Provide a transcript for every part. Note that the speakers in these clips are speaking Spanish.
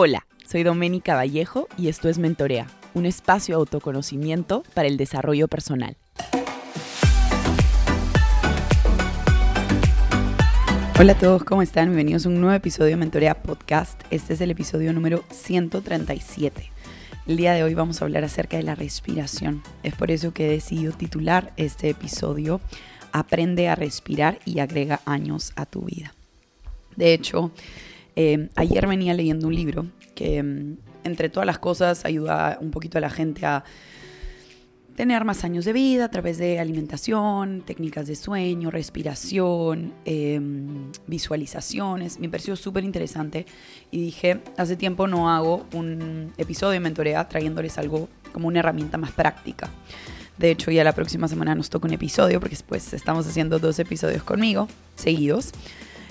Hola, soy Doménica Vallejo y esto es Mentorea, un espacio de autoconocimiento para el desarrollo personal. Hola a todos, ¿cómo están? Bienvenidos a un nuevo episodio de Mentorea Podcast. Este es el episodio número 137. El día de hoy vamos a hablar acerca de la respiración. Es por eso que he decidido titular este episodio Aprende a respirar y agrega años a tu vida. De hecho, eh, ayer venía leyendo un libro que, mm, entre todas las cosas, ayuda un poquito a la gente a tener más años de vida a través de alimentación, técnicas de sueño, respiración, em, visualizaciones. Me pareció súper interesante y dije, hace tiempo no hago un episodio de mentorea trayéndoles algo como una herramienta más práctica. De hecho, ya la próxima semana nos toca un episodio porque después estamos haciendo dos episodios conmigo seguidos.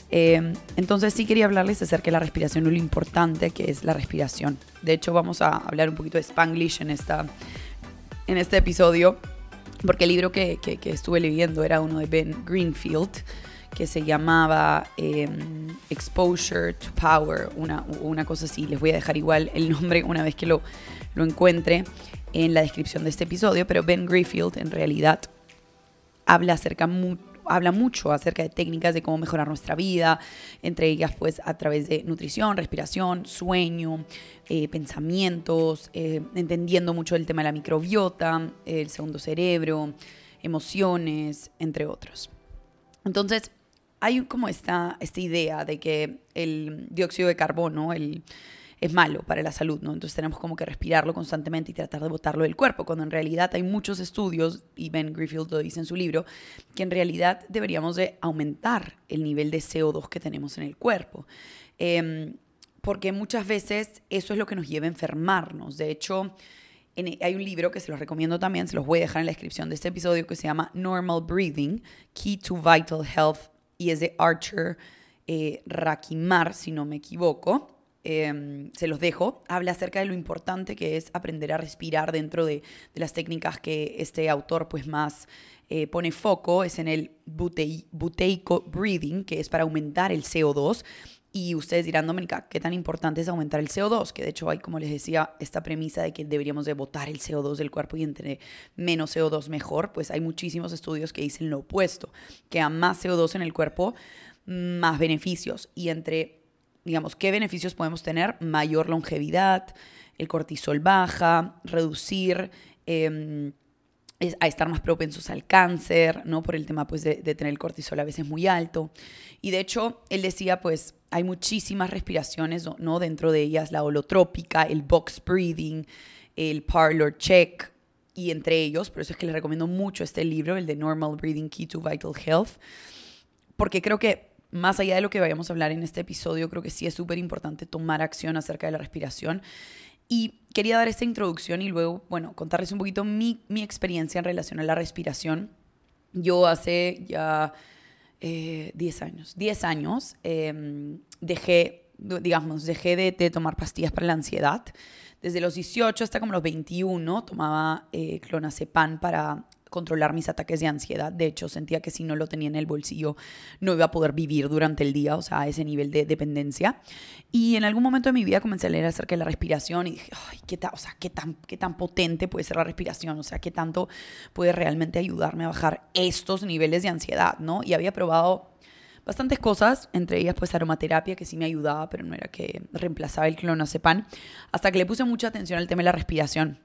Em, entonces sí quería hablarles acerca de la respiración y lo importante que es la respiración. De hecho vamos a hablar un poquito de Spanglish en, esta, en este episodio, porque el libro que, que, estuve leyendo era uno de Ben Greenfield, que se llamaba em, Exposure to Power, una, una cosa así. Les voy a dejar igual el nombre una vez que lo, lo encuentre en la descripción de este episodio, pero Ben Greenfield en realidad habla acerca habla mucho acerca de técnicas de cómo mejorar nuestra vida, entre ellas pues a través de nutrición, respiración, sueño, eh, pensamientos, eh, entendiendo mucho el tema de la microbiota, el segundo cerebro, emociones, entre otros. Entonces, hay como esta, esta idea de que el dióxido de carbono, el es malo para la salud, ¿no? Entonces tenemos como que respirarlo constantemente y tratar de botarlo del cuerpo, cuando en realidad hay muchos estudios, y Ben Greenfield lo dice en su libro, que en realidad deberíamos de aumentar el nivel de CO2 que tenemos en el cuerpo. Em, porque muchas veces eso es lo que nos lleva a enfermarnos. De hecho, hay un libro que se los recomiendo también, se los voy a dejar en la descripción de este episodio, que se llama Normal Breathing, Key to Vital Health, y es de Archer eh, Rakimar, si no me equivoco. Em, se los dejo, habla acerca de lo importante que es aprender a respirar dentro de, las técnicas que este autor pues más eh, pone foco, es en el buteico breathing, que es para aumentar el CO2. Y ustedes dirán, Dominica, ¿qué tan importante es aumentar el CO2? Que de hecho hay, como les decía, esta premisa de que deberíamos de botar el CO2 del cuerpo y entre menos CO2 mejor. Pues hay muchísimos estudios que dicen lo opuesto, que a más CO2 en el cuerpo, más beneficios. Y entre digamos, ¿qué beneficios podemos tener? Mayor longevidad, el cortisol baja, reducir... Em, a estar más propensos al cáncer, ¿no? Por el tema, pues, de, tener el cortisol a veces muy alto. Y de hecho, él decía, pues, hay muchísimas respiraciones, ¿no? Dentro de ellas la holotrópica, el box breathing, el parlor check, y entre ellos, por eso es que les recomiendo mucho este libro, el de Normal Breathing Key to Vital Health, porque creo que más allá de lo que vayamos a hablar en este episodio, creo que sí es súper importante tomar acción acerca de la respiración. Y quería dar esta introducción y luego, bueno, contarles un poquito mi, mi experiencia en relación a la respiración. Yo hace ya 10 eh, años, 10 años, em, dejé, digamos, dejé de, de, tomar pastillas para la ansiedad. Desde los 18 hasta como los 21 tomaba eh, clonazepam para controlar mis ataques de ansiedad. De hecho, sentía que si no lo tenía en el bolsillo no iba a poder vivir durante el día, o sea, a ese nivel de dependencia. Y en algún momento de mi vida comencé a leer acerca de la respiración y dije, ay, qué, sea, qué, tan, qué tan potente puede ser la respiración, o sea, qué tanto puede realmente ayudarme a bajar estos niveles de ansiedad, ¿no? Y había probado bastantes cosas, entre ellas pues aromaterapia que sí me ayudaba, pero no era que reemplazaba el clonazepam, hasta que le puse mucha atención al tema de la respiración.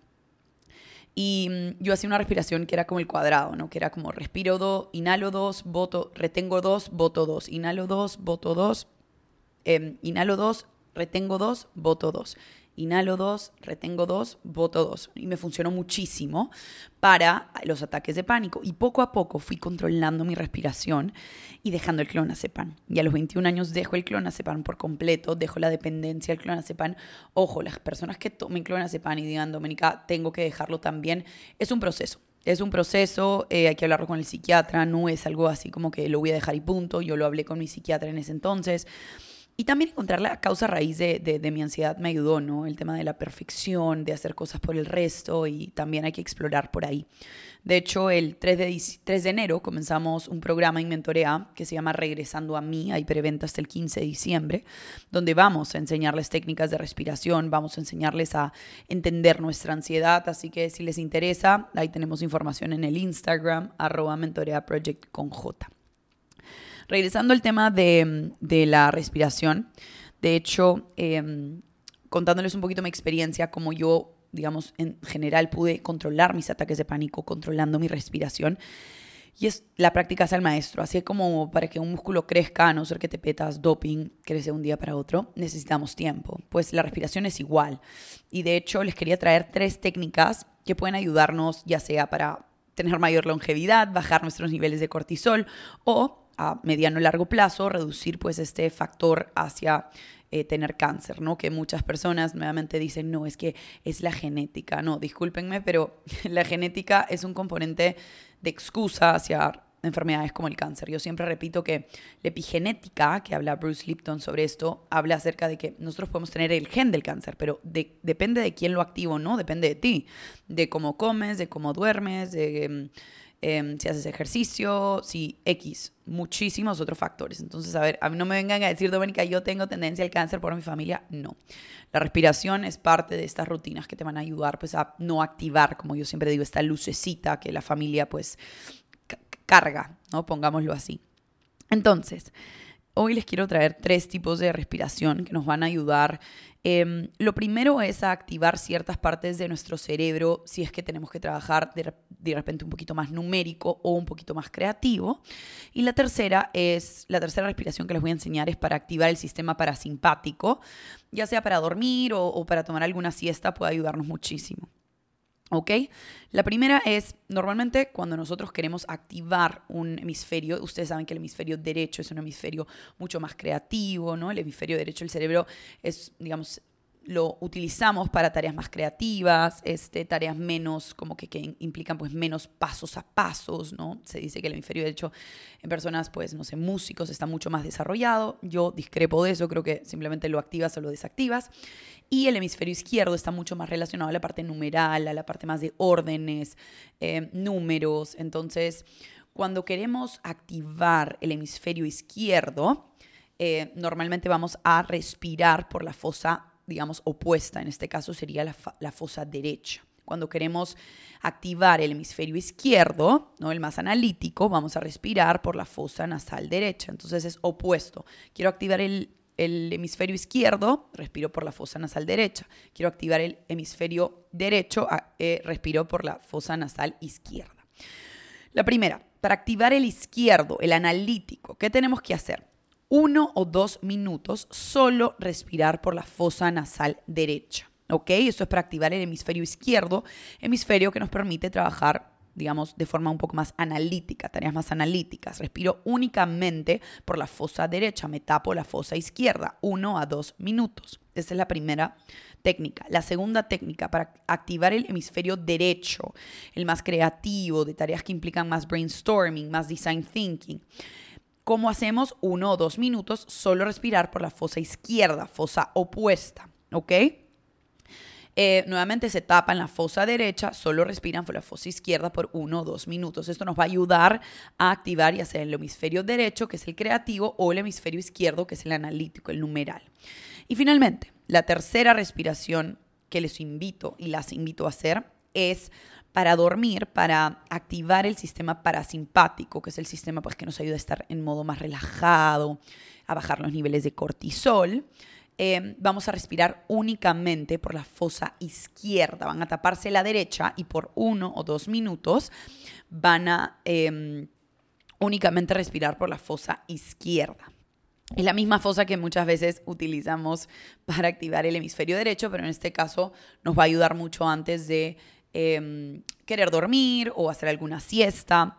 Y mm, yo hacía una respiración que era como el cuadrado, ¿no? Que era como respiro dos, inhalo dos, voto, retengo dos, voto dos, inhalo dos, voto dos, eh, inhalo dos, retengo dos, voto dos. Inhalo dos, retengo dos, voto dos. Y me funcionó muchísimo para los ataques de pánico. Y poco a poco fui controlando mi respiración y dejando el clonazepam. Y a los 21 años dejo el clonazepam por completo, dejo la dependencia del clonazepam. Ojo, las personas que tomen clonazepam y digan, Doménica, tengo que dejarlo también, es un proceso. Es un proceso, eh, hay que hablarlo con el psiquiatra, no es algo así como que lo voy a dejar y punto. Yo lo hablé con mi psiquiatra en ese entonces Y también encontrar la causa raíz de, de, mi ansiedad me ayudó, ¿no? El tema de la perfección, de hacer cosas por el resto y también hay que explorar por ahí. De hecho, el 3 de, 3 de enero comenzamos un programa en Mentorea que se llama Regresando a mí, hay preventa hasta el 15 de diciembre, donde vamos a enseñarles técnicas de respiración, vamos a enseñarles a entender nuestra ansiedad, así que si les interesa, ahí tenemos información en el Instagram, arroba con J. Regresando al tema de, la respiración, de hecho, em, contándoles un poquito mi experiencia, como yo, digamos, en general pude controlar mis ataques de pánico, controlando mi respiración. Y es la práctica es el maestro. Así como para que un músculo crezca, a no ser que te petas doping, crece un día para otro, necesitamos tiempo. Pues la respiración es igual. Y de hecho les quería traer tres técnicas que pueden ayudarnos ya sea para tener mayor longevidad, bajar nuestros niveles de cortisol o a mediano y largo plazo reducir pues este factor hacia eh, tener cáncer, ¿no? Que muchas personas nuevamente dicen, no, es que es la genética. No, discúlpenme, pero la genética es un componente de excusa hacia enfermedades como el cáncer. Yo siempre repito que la epigenética, que habla Bruce Lipton sobre esto, habla acerca de que nosotros podemos tener el gen del cáncer, pero depende de quién lo activa no, depende de ti, de cómo comes, de cómo duermes, de em, si haces ejercicio, si X, muchísimos otros factores. Entonces, a ver, a mí no me vengan a decir, Doménica, yo tengo tendencia al cáncer por mi familia. No. La respiración es parte de estas rutinas que te van a ayudar pues a no activar, como yo siempre digo, esta lucecita que la familia pues carga, ¿no? Pongámoslo así. Entonces, Hoy les quiero traer tres tipos de respiración que nos van a ayudar. Em, lo primero es a activar ciertas partes de nuestro cerebro si es que tenemos que trabajar de, de, repente un poquito más numérico o un poquito más creativo. Y la tercera es, la tercera respiración que les voy a enseñar es para activar el sistema parasimpático, ya sea para dormir o, o para tomar alguna siesta, puede ayudarnos muchísimo. ¿Ok? La primera es, normalmente cuando nosotros queremos activar un hemisferio, ustedes saben que el hemisferio derecho es un hemisferio mucho más creativo, ¿no? El hemisferio derecho del cerebro es, digamos, lo utilizamos para tareas más creativas, este, tareas menos, como que, que, implican pues menos pasos a pasos, ¿no? Se dice que el hemisferio derecho en personas, pues, no sé, músicos está mucho más desarrollado. Yo discrepo de eso, creo que simplemente lo activas o lo desactivas. Y el hemisferio izquierdo está mucho más relacionado a la parte numeral, a la parte más de órdenes, eh, números. Entonces, cuando queremos activar el hemisferio izquierdo, eh, normalmente vamos a respirar por la fosa digamos, opuesta. En este caso sería la, fosa derecha. Cuando queremos activar el hemisferio izquierdo, ¿no? el más analítico, vamos a respirar por la fosa nasal derecha. Entonces es opuesto. Quiero activar el, hemisferio izquierdo, respiro por la fosa nasal derecha. Quiero activar el hemisferio derecho, eh, respiro por la fosa nasal izquierda. La primera, para activar el izquierdo, el analítico, ¿qué tenemos que hacer? Uno o dos minutos solo respirar por la fosa nasal derecha. ¿Ok? Esto es para activar el hemisferio izquierdo, hemisferio que nos permite trabajar digamos, de forma un poco más analítica, tareas más analíticas. Respiro únicamente por la fosa derecha, me tapo la fosa izquierda, uno a dos minutos. Esa es la primera técnica. La segunda técnica para activar el hemisferio derecho, el más creativo, de tareas que implican más brainstorming, más design thinking, ¿Cómo hacemos? Uno o dos minutos, solo respirar por la fosa izquierda, fosa opuesta, ¿ok? Eh, nuevamente se tapa en la fosa derecha, solo respiran por la fosa izquierda por uno o dos minutos. Esto nos va a ayudar a activar ya sea el hemisferio derecho, que es el creativo, o el hemisferio izquierdo, que es el analítico, el numeral. Y finalmente, la tercera respiración que les invito y las invito a hacer es para dormir, para activar el sistema parasimpático, que es el sistema pues, que nos ayuda a estar en modo más relajado, a bajar los niveles de cortisol. Em, vamos a respirar únicamente por la fosa izquierda. Van a taparse la derecha y por uno o dos minutos van a em, únicamente respirar por la fosa izquierda. Es la misma fosa que muchas veces utilizamos para activar el hemisferio derecho, pero en este caso nos va a ayudar mucho antes de Em, querer dormir o hacer alguna siesta.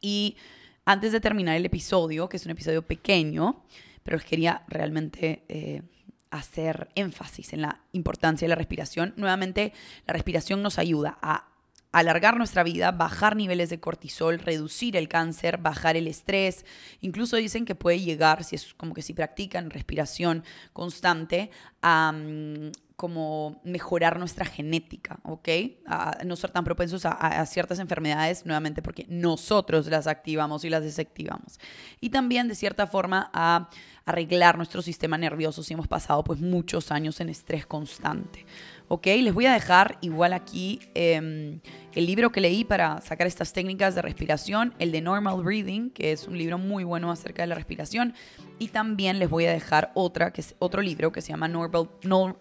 Y antes de terminar el episodio, que es un episodio pequeño, pero quería realmente eh, hacer énfasis en la importancia de la respiración. Nuevamente, la respiración nos ayuda a alargar nuestra vida, bajar niveles de cortisol, reducir el cáncer, bajar el estrés. Incluso dicen que puede llegar, si es como que si practican respiración constante, a mm, como mejorar nuestra genética, ¿ok? A no ser tan propensos a, ciertas enfermedades, nuevamente porque nosotros las activamos y las desactivamos. Y también, de cierta forma, a arreglar nuestro sistema nervioso si hemos pasado pues muchos años en estrés constante. ¿ok? Les voy a dejar igual aquí em, el libro que leí para sacar estas técnicas de respiración, el de Normal Breathing, que es un libro muy bueno acerca de la respiración, y también les voy a dejar otra, que es otro libro que se llama Normal,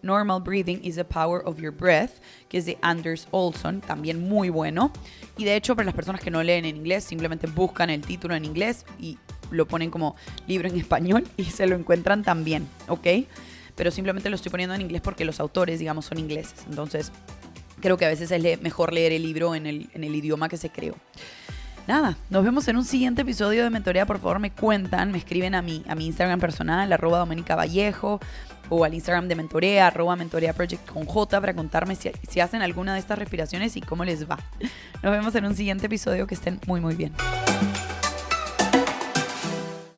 Normal Breathing is the Power of Your Breath, que es de Anders Olson, también muy bueno. Y de hecho, para las personas que no leen en inglés, simplemente buscan el título en inglés y lo ponen como libro en español y se lo encuentran también, ¿ok? Pero simplemente lo estoy poniendo en inglés porque los autores, digamos, son ingleses. Entonces, creo que a veces es mejor leer el libro en el, en el idioma que se creó. Nada, nos vemos en un siguiente episodio de Mentoría. Por favor, me cuentan, me escriben a mi, a mi Instagram personal, arroba Doménica Vallejo, o al Instagram de Mentorea, arroba Mentorea Project con J, para contarme si, si hacen alguna de estas respiraciones y cómo les va. Nos vemos en un siguiente episodio. Que estén muy, muy bien.